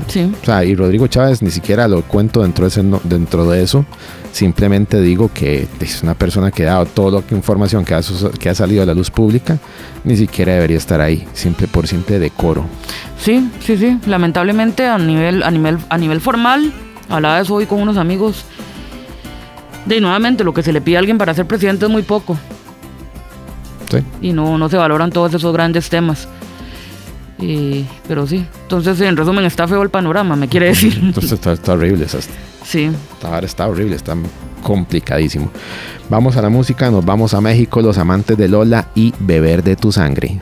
Sí. O sea, y Rodrigo Chávez ni siquiera lo cuento dentro de, ese dentro de eso. Simplemente digo que es una persona que ha dado toda la información que ha, que ha salido a la luz pública. Ni siquiera debería estar ahí, simple por simple decoro. Sí, sí, sí. Lamentablemente a nivel, a nivel, a nivel formal, hablaba de eso hoy con unos amigos. De nuevamente, lo que se le pide a alguien para ser presidente es muy poco. ¿sí? y no, no se valoran todos esos grandes temas. Y- pero sí, entonces en resumen está feo el panorama, me quiere decir. Entonces está, está horrible. sea, Sí, ahora está horrible, está complicadísimo. Vamos a la música, nos vamos a México, los amantes de Lola y beber de tu sangre.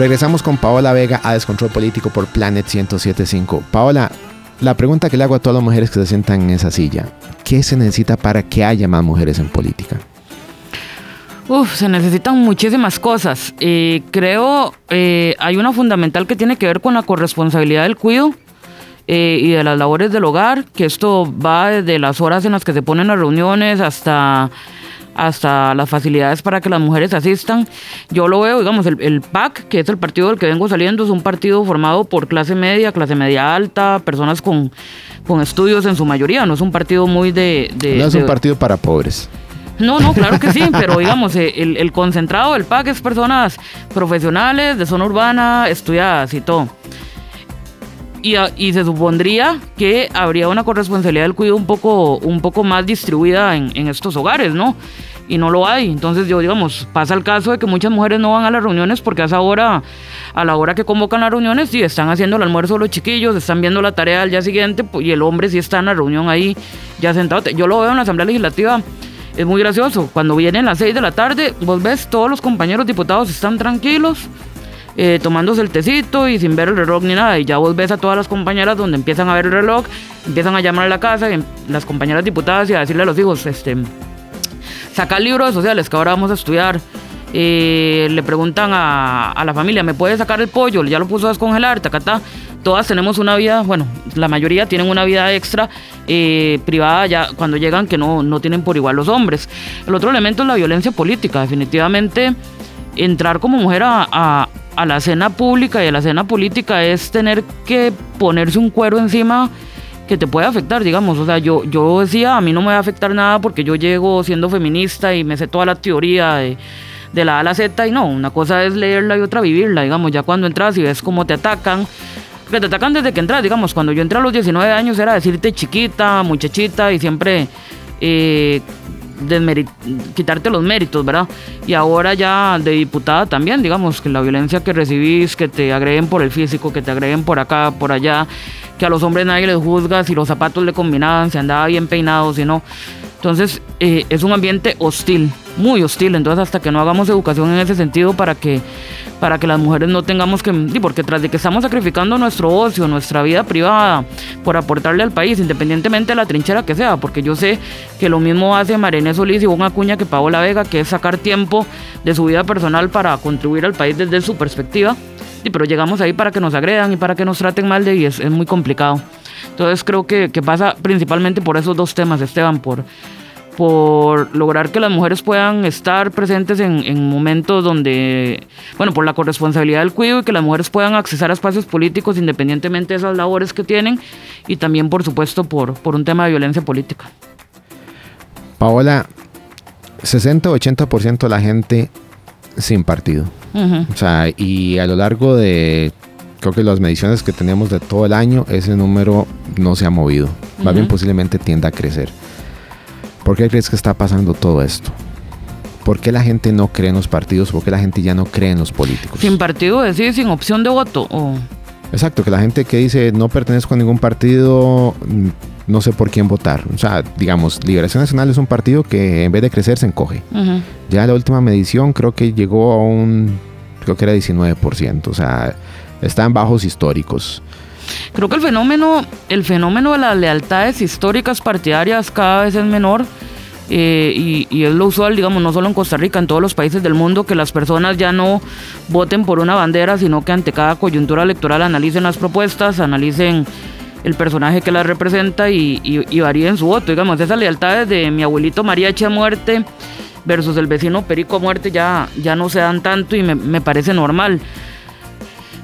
Regresamos con Paola Vega a Descontrol Político por Planet 1075. Paola, la pregunta que le hago a todas las mujeres que se sientan en esa silla, ¿qué se necesita para que haya más mujeres en política? Uf, se necesitan muchísimas cosas. Eh, creo eh, hay una fundamental que tiene que ver con la corresponsabilidad del cuido eh, y de las labores del hogar, que esto va desde las horas en las que se ponen las reuniones hasta hasta las facilidades para que las mujeres asistan. Yo lo veo, digamos, el, el, PAC, que es el partido del que vengo saliendo, es un partido formado por clase media, clase media alta, personas con, con estudios en su mayoría, no es un partido muy de... de no es de, un partido para pobres. No, no, claro que sí, <laughs> pero digamos, eh, el, el, concentrado del PAC es personas profesionales, de zona urbana, estudiadas y todo. Y, y, se supondría que habría una corresponsabilidad del cuidado un poco, un poco más distribuida en, en, estos hogares, ¿no? Y no lo hay. Entonces, yo, digamos, pasa el caso de que muchas mujeres no van a las reuniones porque a esa hora, a la hora que convocan las reuniones, sí, están haciendo el almuerzo los chiquillos, están viendo la tarea al día siguiente y el hombre sí está en la reunión ahí ya sentado. Yo lo veo en la Asamblea Legislativa es muy gracioso. Cuando vienen las 6 de la tarde, vos ves todos los compañeros diputados están tranquilos, eh, tomándose el tecito y sin ver el reloj ni nada. Y ya vos ves a todas las compañeras donde empiezan a ver el reloj, empiezan a llamar a la casa, y las compañeras diputadas y a decirle a los hijos, este, saca el libro de sociales que ahora vamos a estudiar. Eh, le preguntan a, la familia, ¿me puede sacar el pollo? Ya lo puso a descongelar, tacata. Todas tenemos una vida, bueno, la mayoría tienen una vida extra eh, privada ya cuando llegan que no, no tienen por igual los hombres. El otro elemento es la violencia política. Definitivamente, entrar como mujer a, a, la escena pública y a la escena política es tener que ponerse un cuero encima que te puede afectar, digamos. O sea, yo, yo decía, a mí no me va a afectar nada porque yo llego siendo feminista y me sé toda la teoría de de la A a la Z y no, una cosa es leerla y otra vivirla, digamos, ya cuando entras y ves cómo te atacan, que te atacan desde que entras, digamos, cuando yo entré a los 19 años era decirte chiquita, muchachita y siempre eh, quitarte los méritos, ¿verdad? Y ahora ya de diputada también, digamos, que la violencia que recibís, que te agreden por el físico, que te agreden por acá, por allá, que a los hombres nadie les juzga si los zapatos le combinaban, si andaba bien peinado, si no. Entonces eh, es un ambiente hostil, muy hostil. Entonces hasta que no hagamos educación en ese sentido para que, para que las mujeres no tengamos que... Porque tras de que estamos sacrificando nuestro ocio, nuestra vida privada por aportarle al país, independientemente de la trinchera que sea, porque yo sé que lo mismo hace Marené Solís y una cuña que Paola Vega, que es sacar tiempo de su vida personal para contribuir al país desde su perspectiva. Sí, pero llegamos ahí para que nos agredan y para que nos traten mal de y es muy complicado. Entonces creo que, que, pasa principalmente por esos dos temas, Esteban, por, por lograr que las mujeres puedan estar presentes en, en, momentos donde, bueno, por la corresponsabilidad del cuidado y que las mujeres puedan accesar a espacios políticos independientemente de esas labores que tienen y también, por supuesto, por, por un tema de violencia política. Paola, 60-80% de la gente sin partido. Uh -huh. O sea, y a lo largo de creo que las mediciones que tenemos de todo el año, ese número no se ha movido. Uh -huh. Más bien posiblemente tienda a crecer. ¿Por qué crees que está pasando todo esto? ¿Por qué la gente no cree en los partidos? ¿Por qué la gente ya no cree en los políticos? Sin partido, decir, sin opción de voto. O... Exacto, que la gente que dice no pertenezco a ningún partido, no sé por quién votar. O sea, digamos, Liberación Nacional es un partido que en vez de crecer se encoge. Uh -huh. Ya la última medición creo que llegó a un, creo que era 19%. O sea, está en bajos históricos. Creo que el fenómeno, el fenómeno de las lealtades históricas partidarias cada vez es menor. Eh, y, es lo usual, digamos, no solo en Costa Rica, en todos los países del mundo, que las personas ya no voten por una bandera, sino que ante cada coyuntura electoral analicen las propuestas, analicen el personaje que las representa y, y, varíen su voto. Digamos, esas lealtades de mi abuelito Mariachi a muerte versus el vecino Perico a muerte ya, ya no se dan tanto y me parece normal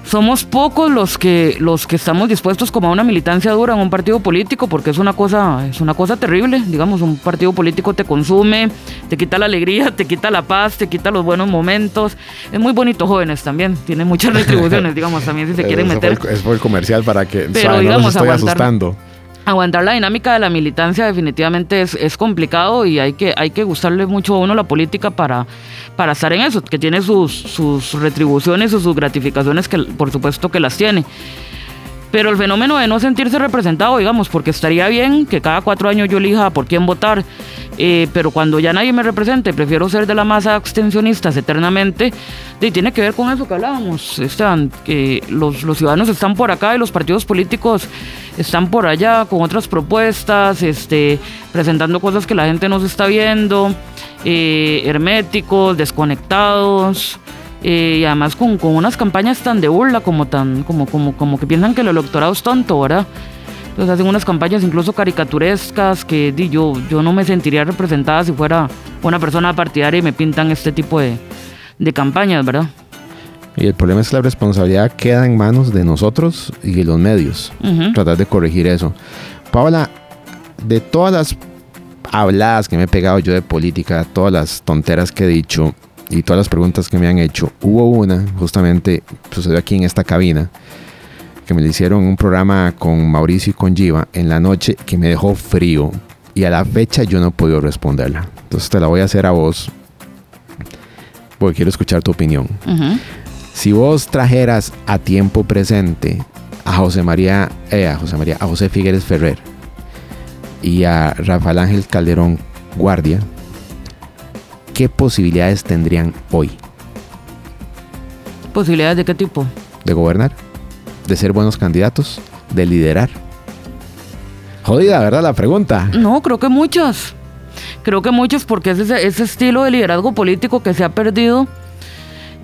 somos pocos los que los que estamos dispuestos como a una militancia dura en un partido político porque es una cosa es una cosa terrible digamos un partido político te consume te quita la alegría <laughs> te quita la paz te quita los buenos momentos. Es muy bonito jóvenes también tiene muchas <laughs> retribuciones digamos también si se quieren meter. es por el comercial para que Pero, digamos, no estoy aguantar, asustando. aguantar la dinámica de la militancia definitivamente es, es, complicado y hay que, hay que gustarle mucho a uno la política para, para estar en eso, que tiene sus, sus retribuciones o sus gratificaciones, que por supuesto que las tiene. Pero el fenómeno de no sentirse representado, digamos, porque estaría bien que cada cuatro años yo elija por quién votar, eh, pero cuando ya nadie me represente, prefiero ser de la masa abstencionistas eternamente, y tiene que ver con eso que hablábamos, Esteban, que los, los ciudadanos están por acá y los partidos políticos están por allá con otras propuestas, este, presentando cosas que la gente no se está viendo, eh, herméticos, desconectados. Eh, y además con, con, unas campañas tan de burla como tan como, como, como que piensan que el electorado es tonto, ¿verdad? Entonces hacen unas campañas incluso caricaturescas que di, yo, yo no me sentiría representada si fuera una persona partidaria y me pintan este tipo de, de campañas, ¿verdad? Y el problema es que la responsabilidad queda en manos de nosotros y de los medios. Uh -huh. Tratar de corregir eso. Paola, de todas las habladas que me he pegado yo de política, todas las tonteras que he dicho y todas las preguntas que me han hecho, hubo una, justamente sucedió aquí en esta cabina, que me le hicieron un programa con Mauricio y con Giva en la noche que me dejó frío y a la fecha yo no he podido responderla. Entonces te la voy a hacer a vos porque quiero escuchar tu opinión. Uh -huh. Si vos trajeras a tiempo presente a José María, eh, a José María, a José Figueres Ferrer y a Rafael Ángel Calderón Guardia, ¿qué posibilidades tendrían hoy? ¿Posibilidades de qué tipo? De gobernar, de ser buenos candidatos, de liderar. Jodida, ¿verdad? La pregunta. No, creo que muchas. Creo que muchas porque es ese, ese estilo de liderazgo político que se ha perdido.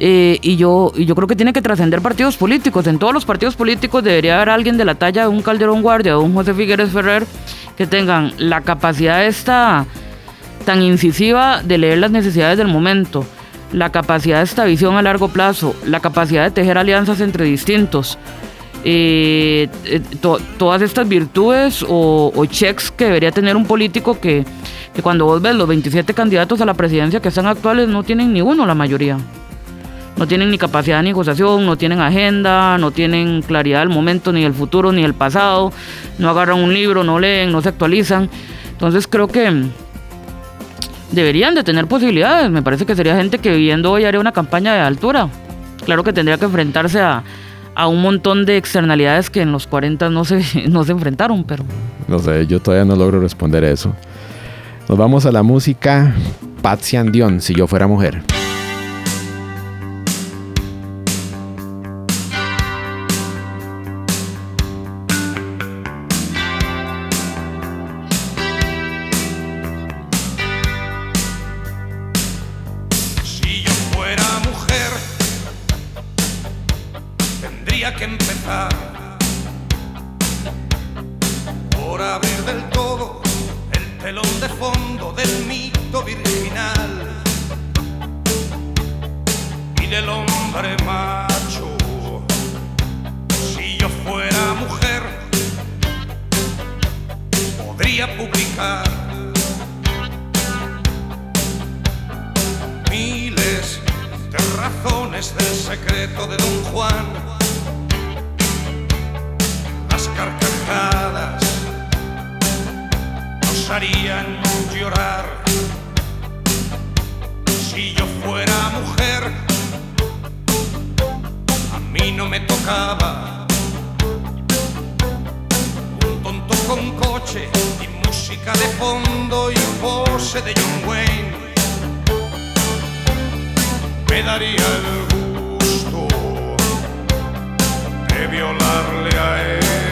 Eh, y, yo, y yo creo que tiene que trascender partidos políticos. En todos los partidos políticos debería haber alguien de la talla de un Calderón Guardia o un José Figueres Ferrer que tengan la capacidad esta tan incisiva de leer las necesidades del momento, la capacidad de esta visión a largo plazo, la capacidad de tejer alianzas entre distintos. Eh, eh, to, todas estas virtudes o, o, checks que debería tener un político que, que cuando vos ves los 27 candidatos a la presidencia que están actuales no tienen ni uno la mayoría. No tienen ni capacidad de negociación, no tienen agenda, no tienen claridad del momento, ni del futuro, ni del pasado, no agarran un libro, no leen, no se actualizan. Entonces creo que deberían de tener posibilidades. Me parece que sería gente que viviendo hoy haría una campaña de altura. Claro que tendría que enfrentarse a, a un montón de externalidades que en los 40 no se, <laughs> no se enfrentaron, pero... No sé, yo todavía no logro responder eso. Nos vamos a la música Patsy Dion, si yo fuera mujer. de fondo del mito virginal y del hombre macho. Si yo fuera mujer, podría publicar miles de razones del secreto de Don Juan harían llorar. Si yo fuera mujer, a mí no me tocaba. Un tonto con coche y música de fondo y pose de John Wayne. Me daría el gusto de violarle a él.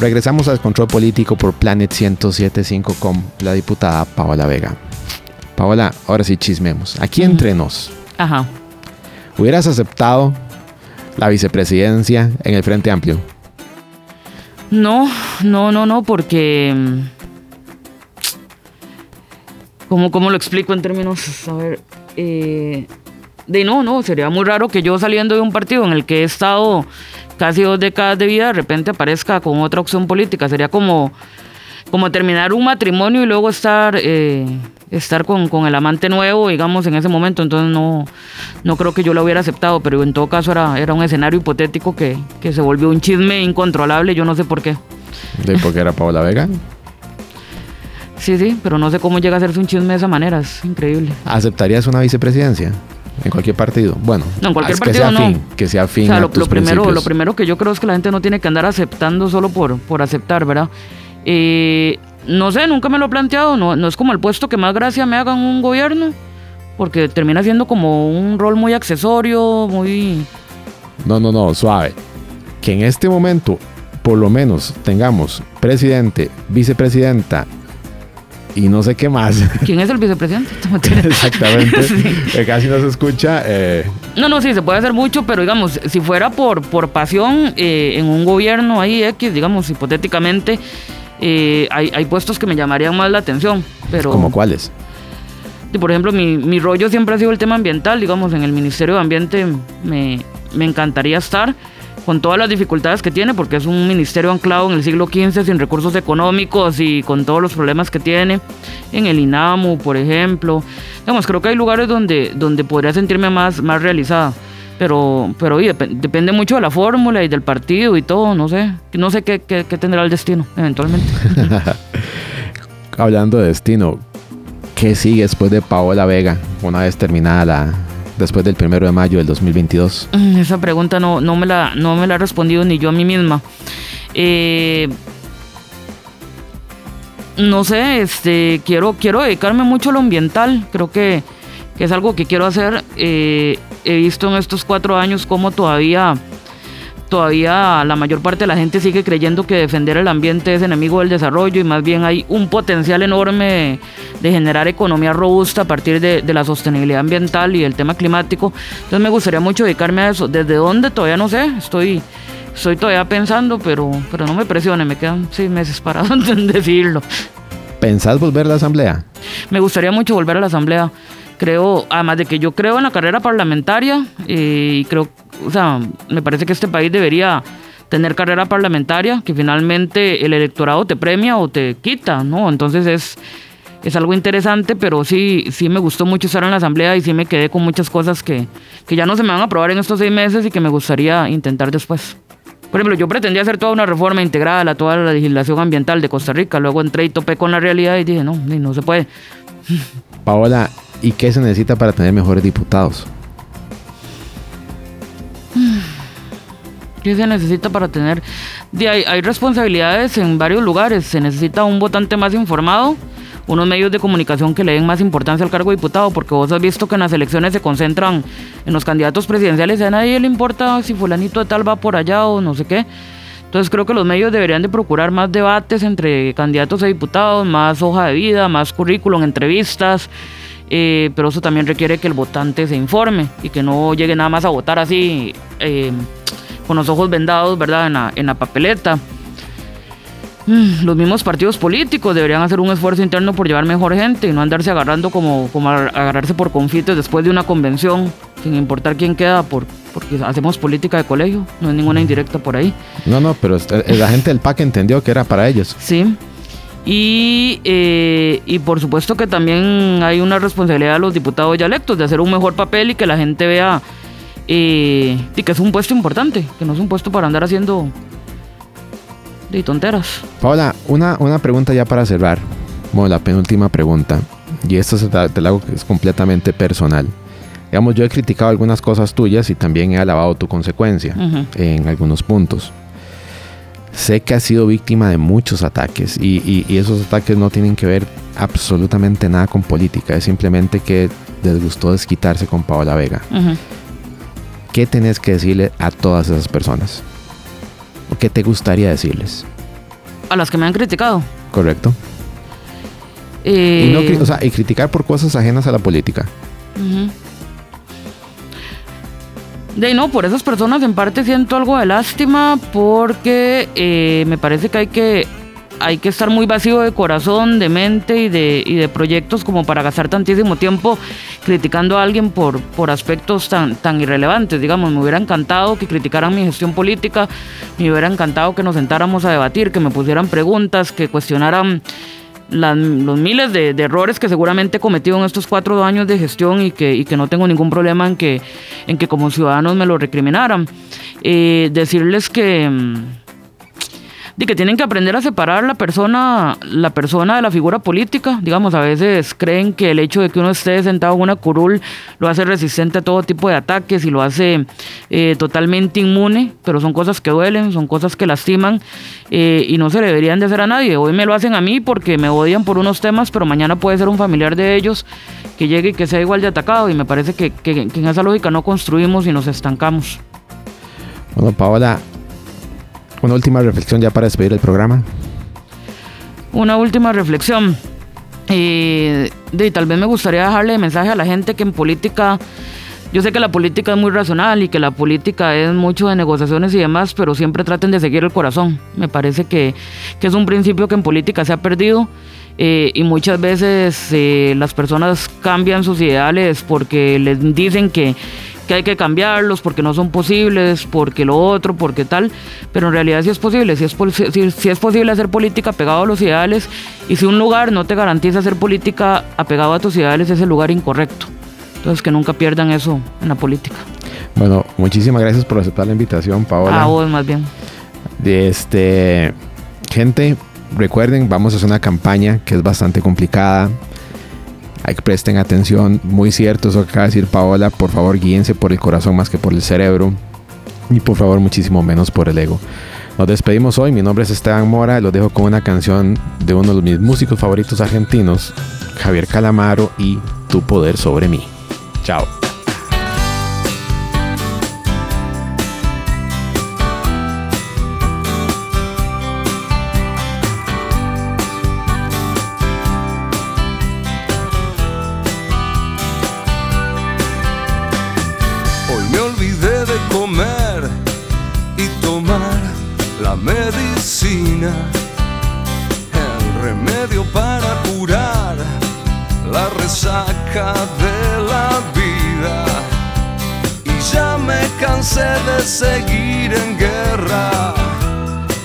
Regresamos al control político por Planet 1075 con la diputada Paola Vega. Paola, ahora sí chismemos. Aquí entre nos, Ajá. ¿hubieras aceptado la vicepresidencia en el Frente Amplio? No, no, no, no, porque. mm, ¿Cómo, cómo lo explico en términos? A ver. eh, de no, no, sería muy raro que yo saliendo de un partido en el que he estado casi dos décadas de vida, de repente aparezca con otra opción política. Sería como, como terminar un matrimonio y luego estar, eh, estar con, con el amante nuevo, digamos, en ese momento. Entonces no, no creo que yo lo hubiera aceptado, pero en todo caso era, era un escenario hipotético que, que se volvió un chisme incontrolable, yo no sé por qué. ¿De por qué era Paola Vega? Sí, sí, pero no sé cómo llega a hacerse un chisme de esa manera, es increíble. ¿Aceptarías una vicepresidencia en cualquier partido? Bueno, No, en cualquier es partido que sea no. Fin, que sea fin o sea, a lo, tus lo primero, lo primero que yo creo es que la gente no tiene que andar aceptando solo por, por aceptar, ¿verdad? Eh, no sé, nunca me lo he planteado, no, no es como el puesto que más gracia me haga en un gobierno, porque termina siendo como un rol muy accesorio, muy... No, no, no, suave. Que en este momento, por lo menos, tengamos presidente, vicepresidenta y no sé qué más. <laughs> ¿Quién es el vicepresidente? <laughs> Exactamente. <laughs> Sí. Que Casi no se escucha. eh, No, no, sí, se puede hacer mucho, pero digamos, si fuera por, por pasión eh, en un gobierno ahí X, digamos, hipotéticamente, eh, hay, hay puestos que me llamarían más la atención. Pero, ¿Como cuáles? y, por ejemplo, mi, mi rollo siempre ha sido el tema ambiental, digamos, en el Ministerio de Ambiente me, me encantaría estar con todas las dificultades que tiene, porque es un ministerio anclado en el siglo XV sin recursos económicos y con todos los problemas que tiene, en el INAMU, por ejemplo. Digamos, creo que hay lugares donde, donde podría sentirme más, más realizada. Pero, pero oye, dep- depende mucho de la fórmula y del partido y todo, no sé. No sé qué, qué- qué tendrá el destino, eventualmente. <laughs> Hablando de destino, ¿qué sigue después de Paola Vega? Una vez terminada la. Después del primero de mayo del 2022. Mm, Esa pregunta no, no, me la, no me la he respondido ni yo a mí misma. Eh, no sé, este, quiero, quiero dedicarme mucho a lo ambiental. Creo que, es algo que quiero hacer. Eh, he visto en estos cuatro años cómo todavía, todavía la mayor parte de la gente sigue creyendo que defender el ambiente es enemigo del desarrollo y más bien hay un potencial enorme de, generar economía robusta a partir de, de la sostenibilidad ambiental y el tema climático. Entonces me gustaría mucho dedicarme a eso. ¿Desde dónde? Todavía no sé. Estoy, estoy todavía pensando, pero, pero no me presione. Me quedan seis meses para <laughs> decirlo. ¿Pensás volver a la asamblea? Me gustaría mucho volver a la asamblea. Creo, además de que yo creo en la carrera parlamentaria eh, y creo, o sea, me parece que este país debería tener carrera parlamentaria, que finalmente el electorado te premia o te quita, ¿no? Entonces es, es algo interesante, pero sí, sí me gustó mucho estar en la asamblea y sí me quedé con muchas cosas que, que ya no se me van a aprobar en estos seis meses y que me gustaría intentar después. Por ejemplo, yo pretendía hacer toda una reforma integral a toda la legislación ambiental de Costa Rica, luego entré y topé con la realidad y dije, no, no se puede. Paola, ¿y qué se necesita para tener mejores diputados? ¿Qué se necesita para tener? Hay responsabilidades en varios lugares. Se necesita un votante más informado, unos medios de comunicación que le den más importancia al cargo de diputado, porque vos has visto que en las elecciones se concentran en los candidatos presidenciales y a nadie le importa si fulanito de tal va por allá o no sé qué. Entonces creo que los medios deberían de procurar más debates entre candidatos a diputados, más hoja de vida, más currículum, entrevistas, eh, pero eso también requiere que el votante se informe y que no llegue nada más a votar así eh, con los ojos vendados, ¿verdad? En la, en la papeleta. Mm, Los mismos partidos políticos deberían hacer un esfuerzo interno por llevar mejor gente y no andarse agarrando como, como agarrarse por confites después de una convención, sin importar quién queda, por, porque hacemos política de colegio, no es ninguna indirecta por ahí. No, no, pero est- eh, la gente del PAC entendió que era para ellos. Sí. Y, eh, y por supuesto que también hay una responsabilidad de los diputados ya electos de hacer un mejor papel y que la gente vea eh, y que es un puesto importante, que no es un puesto para andar haciendo de tonteras. Paola, una, una pregunta ya para cerrar. Bueno, la penúltima pregunta, y esta se te, la hago que es completamente personal. Digamos, yo he criticado algunas cosas tuyas y también he alabado tu consecuencia en algunos puntos. Sé que has sido víctima de muchos ataques y, y- y esos ataques no tienen que ver absolutamente nada con política, es simplemente que les gustó desquitarse con Paola Vega. Ujú. ¿Qué tenés que decirle a todas esas personas? ¿O qué te gustaría decirles? A las que me han criticado. ¿Correcto? Eh, Y, no, cri- o sea, y criticar por cosas ajenas a la política. De no, por esas personas en parte siento algo de lástima porque eh, me parece que hay que hay que estar muy vacío de corazón, de mente y de, y de proyectos como para gastar tantísimo tiempo criticando a alguien por, por aspectos tan, tan irrelevantes. Digamos, me hubiera encantado que criticaran mi gestión política, me hubiera encantado que nos sentáramos a debatir, que me pusieran preguntas, que cuestionaran las- los miles de, errores que seguramente he cometido en estos cuatro años de gestión y que, y que no tengo ningún problema en que, en que como ciudadanos me lo recriminaran. Eh, decirles que, de que tienen que aprender a separar la persona, la persona de la figura política. Digamos, a veces creen que el hecho de que uno esté sentado en una curul lo hace resistente a todo tipo de ataques y lo hace eh, totalmente inmune, pero son cosas que duelen, son cosas que lastiman eh, y no se deberían de hacer a nadie. Hoy me lo hacen a mí porque me odian por unos temas, pero mañana puede ser un familiar de ellos que llegue y que sea igual de atacado y me parece que, que- que en esa lógica no construimos y nos estancamos. Bueno, Paola, una última reflexión ya para despedir el programa. Una última reflexión. Eh, tal vez me gustaría dejarle mensaje a la gente que en política, yo sé que la política es muy racional y que la política es mucho de negociaciones y demás, pero siempre traten de seguir el corazón. Me parece que, que es un principio que en política se ha perdido eh, y muchas veces eh, las personas cambian sus ideales porque les dicen que, que hay que cambiarlos, porque no son posibles, porque lo otro, porque tal, pero en realidad sí es posible, sí es, pos- sí- sí es posible hacer política apegado a los ideales y si un lugar no te garantiza hacer política apegado a tus ideales es el lugar incorrecto. Entonces que nunca pierdan eso en la política. Bueno, muchísimas gracias por aceptar la invitación, Paola. A vos más bien. Este, gente, recuerden, vamos a hacer una campaña que es bastante complicada. Que presten atención, muy cierto eso que acaba de decir Paola. Por favor, guíense por el corazón más que por el cerebro. Y por favor, muchísimo menos por el ego. Nos despedimos hoy. Mi nombre es Esteban Mora. Los dejo con una canción de uno de mis músicos favoritos argentinos, Javier Calamaro y Tu poder sobre mí. Chao. De la vida. Y ya me cansé de seguir en guerra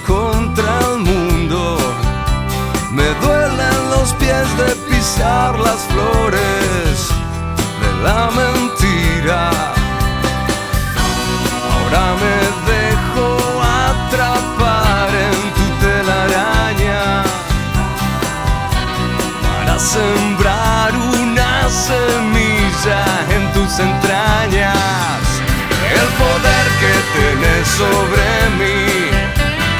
contra el mundo. Me duelen los pies de pisar las flores de la mentira. Ahora me dejo atrapar en tu telaraña para sembrar semilla en tus entrañas. El poder que tenés sobre mí,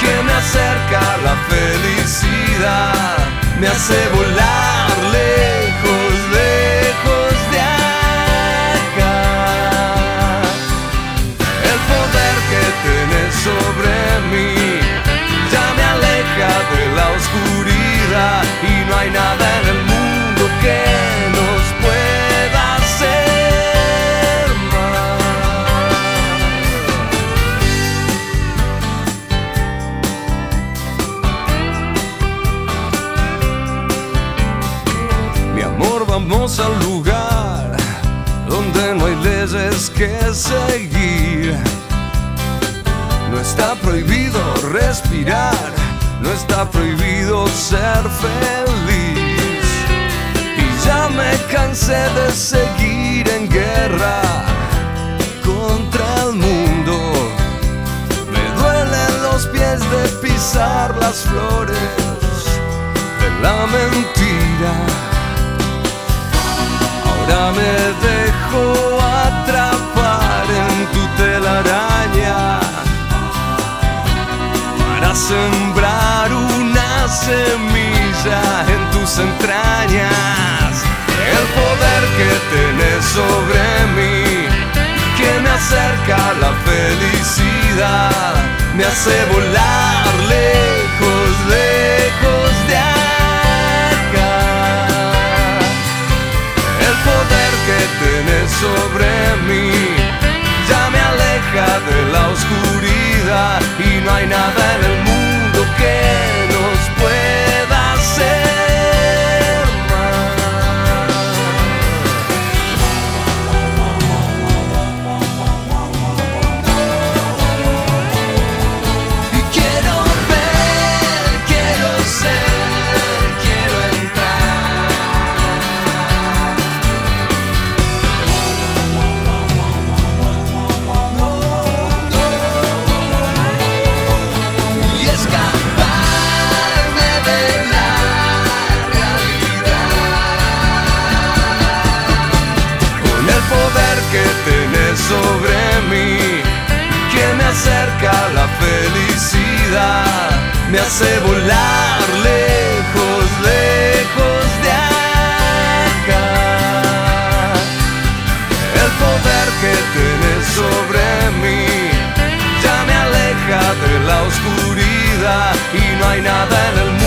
que me acerca a la felicidad, me hace volar lejos, lejos de acá. El poder que tenés sobre mí ya me aleja de la oscuridad y no hay nada que seguir. No está prohibido respirar, no está prohibido ser feliz. Y ya me cansé de seguir en guerra contra el mundo. Me duelen los pies de pisar las flores de la mentira. Ahora me sembrar una semilla en tus entrañas. El poder que tenés sobre mí, que me acerca a la felicidad, me hace volar lejos, lejos de acá. El poder que tenés sobre mí ya me aleja de la oscuridad y no hay nada en el mundo me hace volar lejos, lejos de acá. El poder que tenés sobre mí ya me aleja de la oscuridad y no hay nada en el